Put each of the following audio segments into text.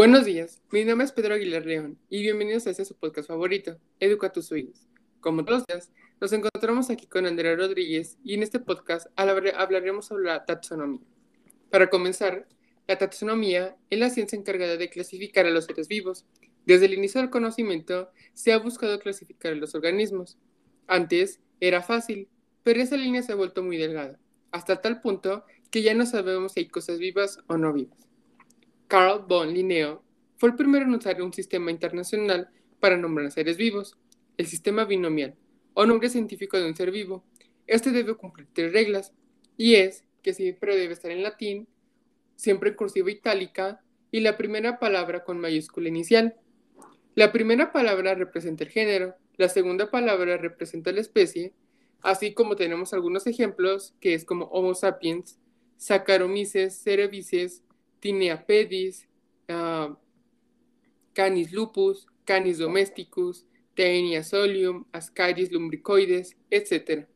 Buenos días, mi nombre es Pedro Aguilar León y bienvenidos a este su podcast favorito, Educa tus oídos. Como todos los días, nos encontramos aquí con Andrea Rodríguez y en este podcast hablaremos sobre la taxonomía. Para comenzar, la taxonomía es la ciencia encargada de clasificar a los seres vivos. Desde el inicio del conocimiento se ha buscado clasificar a los organismos. Antes era fácil, pero esa línea se ha vuelto muy delgada, hasta tal punto que ya no sabemos si hay cosas vivas o no vivas. Carl von Linneo fue el primero en usar un sistema internacional para nombrar seres vivos, el sistema binomial, o nombre científico de un ser vivo. Este debe cumplir tres reglas, y es que siempre debe estar en latín, siempre en cursiva itálica, y la primera palabra con mayúscula inicial. La primera palabra representa el género, la segunda palabra representa la especie, así como tenemos algunos ejemplos, que es como Homo sapiens, Saccharomyces cerevisiae, Tinea pedis, ah, Canis lupus, Canis domesticus, Taenia solium, Ascaris lumbricoides, etc.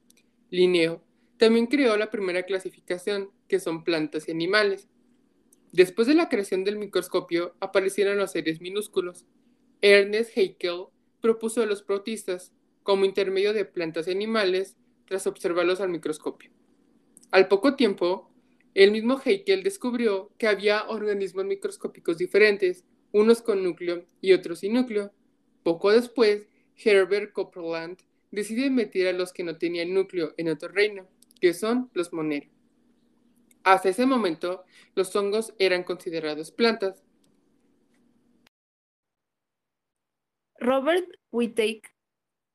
Linneo también creó la primera clasificación, que son plantas y animales. Después de la creación del microscopio, aparecieron los seres minúsculos. Ernest Haeckel propuso a los protistas como intermedio de plantas y animales tras observarlos al microscopio. Al poco tiempo, el mismo Haeckel descubrió que había organismos microscópicos diferentes, unos con núcleo y otros sin núcleo. Poco después, Herbert Copeland decide meter a los que no tenían núcleo en otro reino, que son los Monera. Hasta ese momento, los hongos eran considerados plantas. Robert Whittaker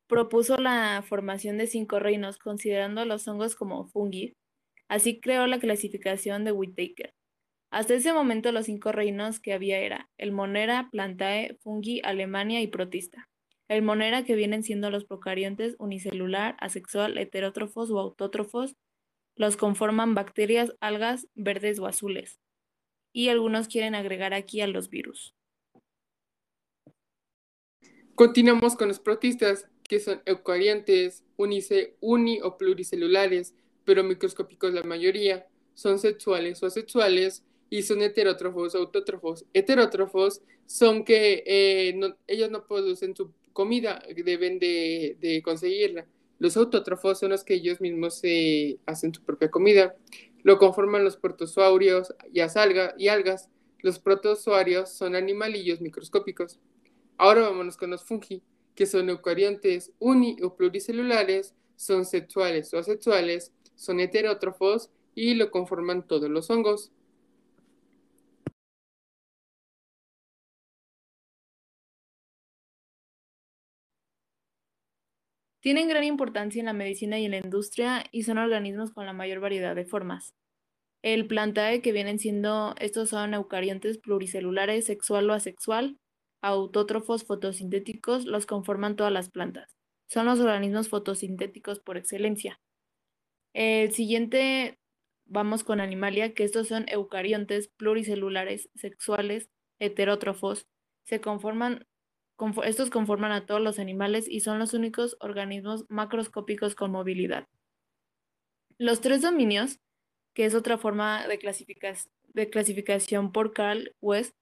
propuso la formación de cinco reinos, considerando a los hongos como fungi, Así creó la clasificación de Whittaker. Hasta ese momento los cinco reinos que había era el Monera, Plantae, Fungi, Alemania y Protista. El Monera que vienen siendo los procariontes unicelular, asexual, heterótrofos o autótrofos, los conforman bacterias, algas, verdes o azules. Y algunos quieren agregar aquí a los virus. Continuamos con los protistas, que son eucariontes, unice, pero microscópicos la mayoría, son sexuales o asexuales y son heterótrofos o autótrofos. Heterótrofos son que eh, ellos no producen su comida, deben de, conseguirla. Los autótrofos son los que ellos mismos se hacen su propia comida. Lo conforman los protozoarios y, y algas. Los protozoarios son animalillos microscópicos. Ahora vámonos con los fungi, que son eucariontes uni o pluricelulares, son sexuales o asexuales, son heterótrofos y lo conforman todos los hongos. Tienen gran importancia en la medicina y en la industria y son organismos con la mayor variedad de formas. El plantae, que vienen siendo, estos son eucariontes pluricelulares, sexual o asexual, autótrofos fotosintéticos, los conforman todas las plantas. Son los organismos fotosintéticos por excelencia. El siguiente, vamos con Animalia, que estos son eucariontes pluricelulares sexuales heterótrofos. Se conforman, estos conforman a todos los animales y son los únicos organismos macroscópicos con movilidad. Los tres dominios, que es otra forma de, de clasificación por Carl West,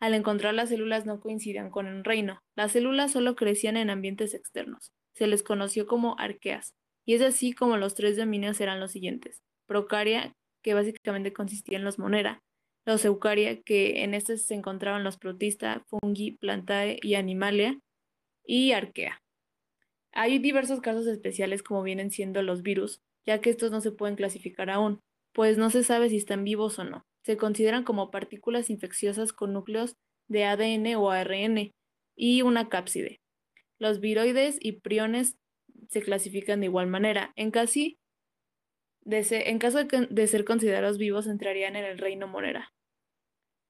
al encontrar las células no coincidían con el reino. Las células solo crecían en ambientes externos. Se les conoció como arqueas. Y es así como los tres dominios eran los siguientes. Procaria, que básicamente consistía en los monera. Los eucaria, que en estos se encontraban los protista, fungi, plantae y animalia. Y arquea. Hay diversos casos especiales como vienen siendo los virus, ya que estos no se pueden clasificar aún, pues no se sabe si están vivos o no. Se consideran como partículas infecciosas con núcleos de ADN o ARN y una cápside. Los viroides y priones se clasifican de igual manera. En, casi de en caso de, ser considerados vivos, entrarían en el reino monera.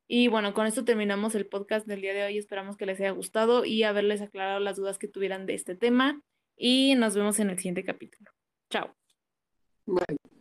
Y bueno, con esto terminamos el podcast del día de hoy. Esperamos que les haya gustado y haberles aclarado las dudas que tuvieran de este tema. Y nos vemos en el siguiente capítulo. Chao. Bye.